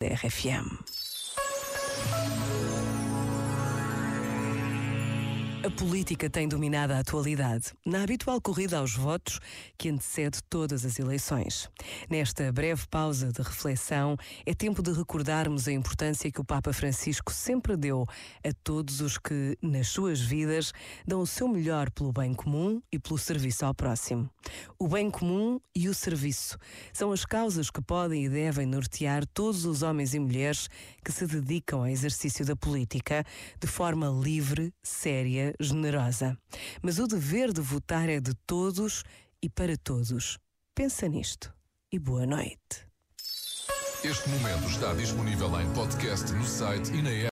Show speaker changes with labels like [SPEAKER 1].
[SPEAKER 1] de Refiam. A política tem dominado a atualidade, na habitual corrida aos votos que antecede todas as eleições. Nesta breve pausa de reflexão, é tempo de recordarmos a importância que o Papa Francisco sempre deu a todos os que, nas suas vidas, dão o seu melhor pelo bem comum e pelo serviço ao próximo. O bem comum e o serviço são as causas que podem e devem nortear todos os homens e mulheres que se dedicam ao exercício da política de forma livre, séria generosa. Mas o dever de votar é de todos e para todos. Pensa nisto e boa noite.
[SPEAKER 2] Este momento está disponível em podcast no site e na app.